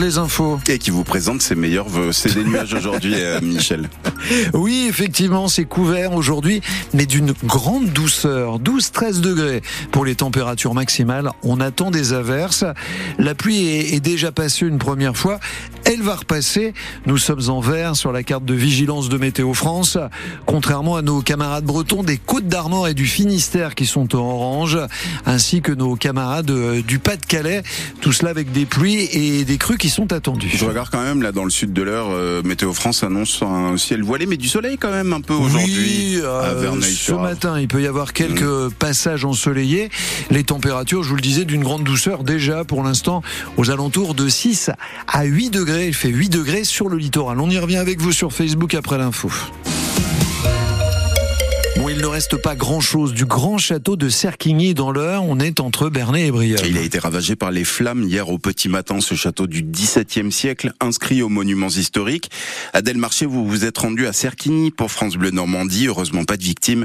les infos. Et qui vous présente ses meilleurs vœux. C'est des nuages aujourd'hui, euh, Michel. Oui, effectivement, c'est couvert aujourd'hui, mais d'une grande douceur. 12-13 degrés pour les températures maximales. On attend des averses. La pluie est, est déjà passée une première fois. Elle va repasser. Nous sommes en vert sur la carte de vigilance de Météo France. Contrairement à nos camarades bretons des Côtes d'Armor et du Finistère qui sont en orange, ainsi que nos camarades euh, du Pas-de-Calais. Tout cela avec des pluies et des crues qui sont attendus. Je regarde quand même là dans le sud de l'heure, euh, Météo France annonce un ciel voilé, mais du soleil quand même un peu aujourd'hui Oui, à euh, Verneuil. ce matin, il peut y avoir quelques passages ensoleillés. Les températures, je vous le disais, d'une grande douceur déjà pour l'instant aux alentours de 6 à 8 degrés. Il fait 8 degrés sur le littoral. On y revient avec vous sur Facebook après l'info. Il ne reste pas grand-chose du grand château de Serquigny dans l'heure. On est entre Bernay et Brioche. Il a été ravagé par les flammes hier au petit matin, ce château du XVIIe siècle, inscrit aux monuments historiques. Adèle Marché, vous vous êtes rendu à Serquigny pour France Bleu Normandie. Heureusement, pas de victimes,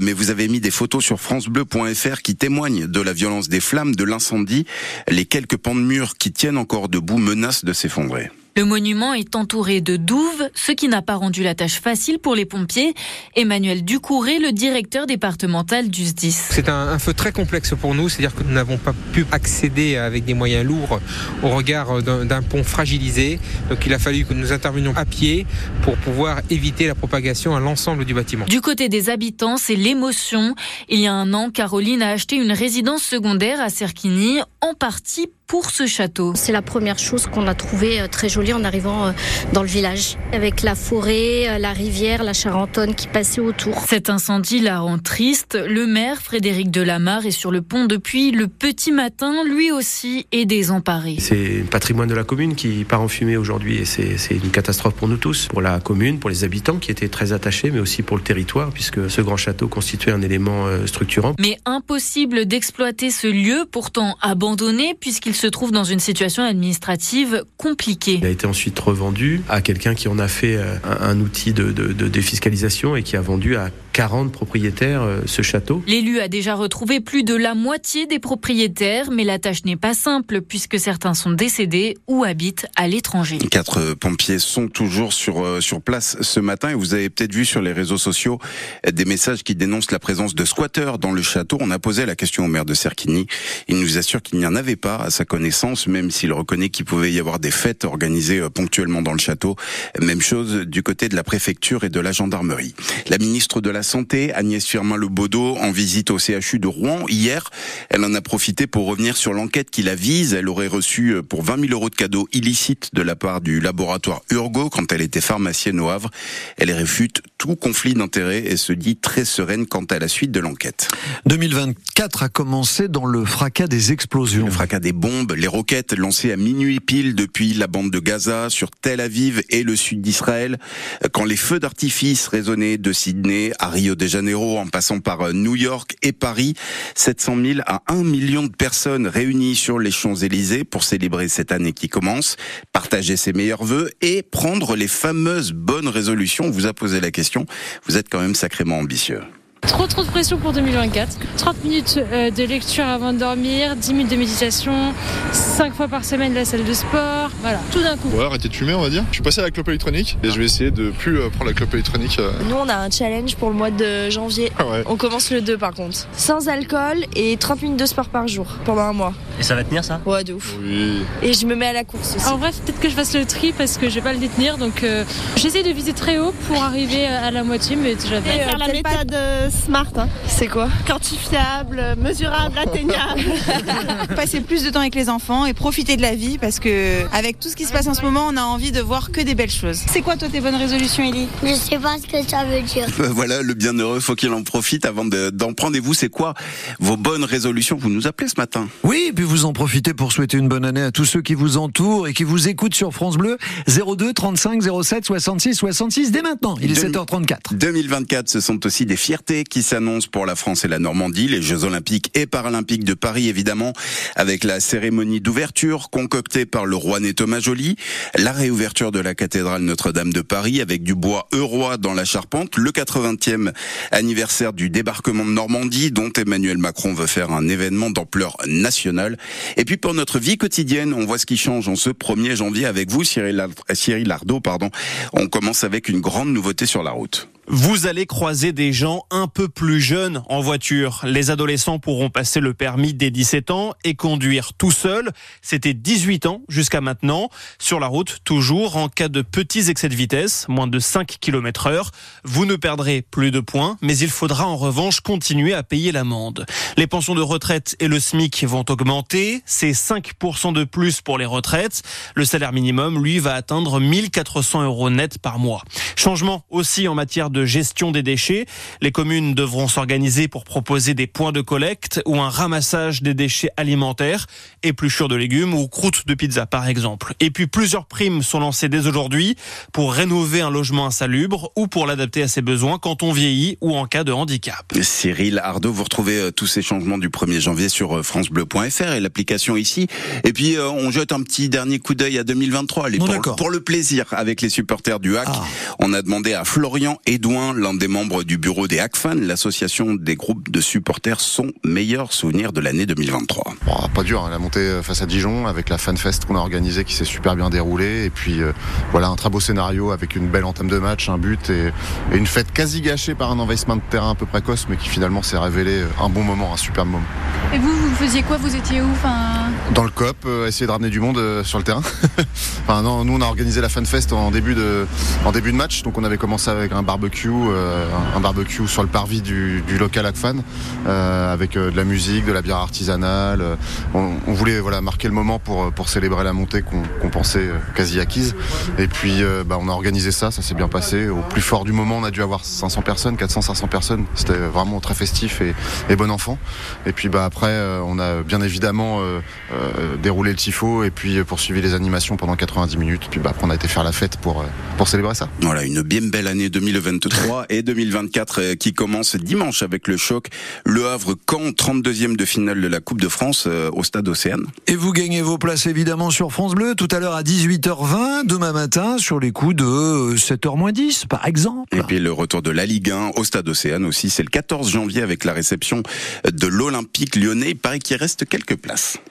mais vous avez mis des photos sur francebleu.fr qui témoignent de la violence des flammes, de l'incendie. Les quelques pans de murs qui tiennent encore debout menacent de s'effondrer. Le monument est entouré de douves, ce qui n'a pas rendu la tâche facile pour les pompiers. Emmanuel Ducouré, le directeur départemental du SDIS. C'est un, un, feu très complexe pour nous, c'est-à-dire que nous n'avons pas pu accéder avec des moyens lourds au regard d'un pont fragilisé. Donc il a fallu que nous intervenions à pied pour pouvoir éviter la propagation à l'ensemble du bâtiment. Du côté des habitants, c'est l'émotion. Il y a un an, Caroline a acheté une résidence secondaire à Serquigny, en partie pour ce château. C'est la première chose qu'on a trouvée très jolie en arrivant dans le village, avec la forêt, la rivière, la Charentonne qui passait autour. Cet incendie la rend triste. Le maire, Frédéric Delamarre, est sur le pont depuis le petit matin, lui aussi est désemparé. C'est un patrimoine de la commune qui part en fumée aujourd'hui et c'est une catastrophe pour nous tous, pour la commune, pour les habitants qui étaient très attachés, mais aussi pour le territoire, puisque ce grand château constituait un élément structurant. Mais impossible d'exploiter ce lieu, pourtant abandonné, puisqu'il se trouve dans une situation administrative compliquée. Il a été ensuite revendu à quelqu'un qui en a fait un, un outil de, de, de, défiscalisation et qui a vendu à 40 propriétaires ce château. L'élu a déjà retrouvé plus de la moitié des propriétaires, mais la tâche n'est pas simple puisque certains sont décédés ou habitent à l'étranger. Quatre pompiers sont toujours sur, sur place ce matin et vous avez peut-être vu sur les réseaux sociaux des messages qui dénoncent la présence de squatteurs dans le château. On a posé la question au maire de Serquigny. Il nous assure qu'il n'y en avait pas à sa connaissance, même s'il reconnaît qu'il pouvait y avoir des fêtes organisées ponctuellement dans le château. Même chose du côté de la préfecture et de la gendarmerie. La ministre de la Santé, Agnès Firmin-Lebaudot, en visite au CHU de Rouen hier, elle en a profité pour revenir sur l'enquête qui la vise. Elle aurait reçu pour 20 000 euros de cadeaux illicites de la part du laboratoire Urgo quand elle était pharmacienne au Havre. Elle réfute tout conflit d'intérêts et se dit très sereine quant à la suite de l'enquête. 2024 a commencé dans le fracas des explosions. Le fracas des bombes, les roquettes lancées à minuit pile depuis la bande de Gaza sur Tel Aviv et le sud d'Israël. Quand les feux d'artifice résonnaient de Sydney à Rio de Janeiro en passant par New York et Paris, 700 000 à 1 million de personnes réunies sur les Champs-Élysées pour célébrer cette année qui commence, partager ses meilleurs vœux et prendre les fameuses bonnes résolutions. On vous a posé la question. Vous êtes quand même sacrément ambitieux. Trop trop de pression pour 2024. 30 minutes de lecture avant de dormir, 10 minutes de méditation, 5 fois par semaine la salle de sport, voilà, tout d'un coup. Ouais, arrêter de fumer on va dire. Je suis passé à la clope électronique et je vais essayer de plus prendre la clope électronique. Nous on a un challenge pour le mois de janvier. Ah ouais. On commence le 2 par contre. Sans alcool et 30 minutes de sport par jour pendant un mois. Et ça va tenir ça? Ouais de ouf. Oui. Et je me mets à la course aussi. En vrai peut-être que je fasse le tri parce que je vais pas le détenir donc euh, j'essaie de viser très haut pour arriver à la moitié mais déjà Et faire la méthode pas... SMART. Hein. C'est quoi? Quantifiable, mesurable, atteignable. Passer plus de temps avec les enfants et profiter de la vie parce que avec tout ce qui se passe en ce moment, on a envie de voir que des belles choses. C'est quoi toi tes bonnes résolutions, Ellie Je sais pas ce que ça veut dire. voilà, le bienheureux, faut qu'il en profite avant d'en prendre. Et vous, c'est quoi vos bonnes résolutions? Vous nous appelez ce matin Oui, puis vous en profitez pour souhaiter une bonne année à tous ceux qui vous entourent et qui vous écoutent sur France Bleu 02 35 07 66 66 dès maintenant. Il est 7h34. 2024, ce sont aussi des fiertés qui s'annoncent pour la France et la Normandie, les Jeux Olympiques et Paralympiques de Paris évidemment, avec la cérémonie d'ouverture concoctée par le roi né Thomas Joly, la réouverture de la cathédrale Notre-Dame de Paris avec du bois euroi dans la charpente, le 80e anniversaire du débarquement de Normandie dont Emmanuel Macron veut faire un événement d'ampleur nationale. Et puis pour notre vie quotidienne, on voit ce qui change en ce 1er janvier avec vous, Cyril, Cyril Lardot, pardon. On commence avec une grande nouveauté sur la route. Vous allez croiser des gens un peu plus jeunes en voiture. Les adolescents pourront passer le permis dès 17 ans et conduire tout seul. C'était 18 ans jusqu'à maintenant. Sur la route, toujours en cas de petits excès de vitesse, moins de 5 km heure. Vous ne perdrez plus de points, mais il faudra en revanche continuer à payer l'amende. Les pensions de retraite et le SMIC vont augmenter. C'est 5% de plus pour les retraites. Le salaire minimum, lui, va atteindre 1400 euros net par mois. Changement aussi en matière de de gestion des déchets. Les communes devront s'organiser pour proposer des points de collecte ou un ramassage des déchets alimentaires, épluchures de légumes ou croûtes de pizza par exemple. Et puis plusieurs primes sont lancées dès aujourd'hui pour rénover un logement insalubre ou pour l'adapter à ses besoins quand on vieillit ou en cas de handicap. Cyril Ardo, vous retrouvez euh, tous ces changements du 1er janvier sur euh, francebleu.fr et l'application ici. Et puis euh, on jette un petit dernier coup d'œil à 2023 allez, pour, pour, le plaisir avec les supporters du HAC. Ah. On a demandé à Florian et l'un des membres du bureau des HACFAN, l'association des groupes de supporters, son meilleur souvenir de l'année 2023 Pas dur, hein, la montée euh, face à Dijon avec la FanFest qu'on a organisée qui s'est super bien déroulée. Et puis euh, voilà un très beau scénario avec une belle entame de match, un but et, une fête quasi gâchée par un envahissement de terrain un peu précoce mais qui finalement s'est révélé euh, un bon moment, un super moment. Et vous, vous faisiez quoi? Vous étiez où? Enfin... Dans le COP, essayer de ramener du monde sur le terrain. enfin non, nous on a organisé la FanFest en début de en début de match, donc on avait commencé avec un barbecue euh, un barbecue sur le parvis du, local ACFAN, euh, avec euh, de la musique, de la bière artisanale. On, voulait voilà, marquer le moment pour, pour célébrer la montée qu'on pensait quasi acquise. Et puis bah, on a organisé ça, ça s'est bien passé. Au plus fort du moment, on a dû avoir 500 personnes, 400-500 personnes. C'était vraiment très festif et, bon enfant. Et puis bah, après, on a bien évidemment déroulé le tifo et puis poursuivi les animations pendant 90 minutes. Puis bah, après, on a été faire la fête pour, pour célébrer ça. Voilà, une bien belle année 2022 3 et 2024 euh, qui commence dimanche avec le choc Le Havre Caen 32e de finale de la Coupe de France euh, au stade Océane. Et vous gagnez vos places évidemment sur France Bleu tout à l'heure à 18h20 demain matin sur les coups de 7h 10 par exemple. Et puis le retour de la Ligue 1 au stade Océane aussi, c'est le 14 janvier avec la réception de l'Olympique lyonnais. Il paraît qu'il reste quelques places.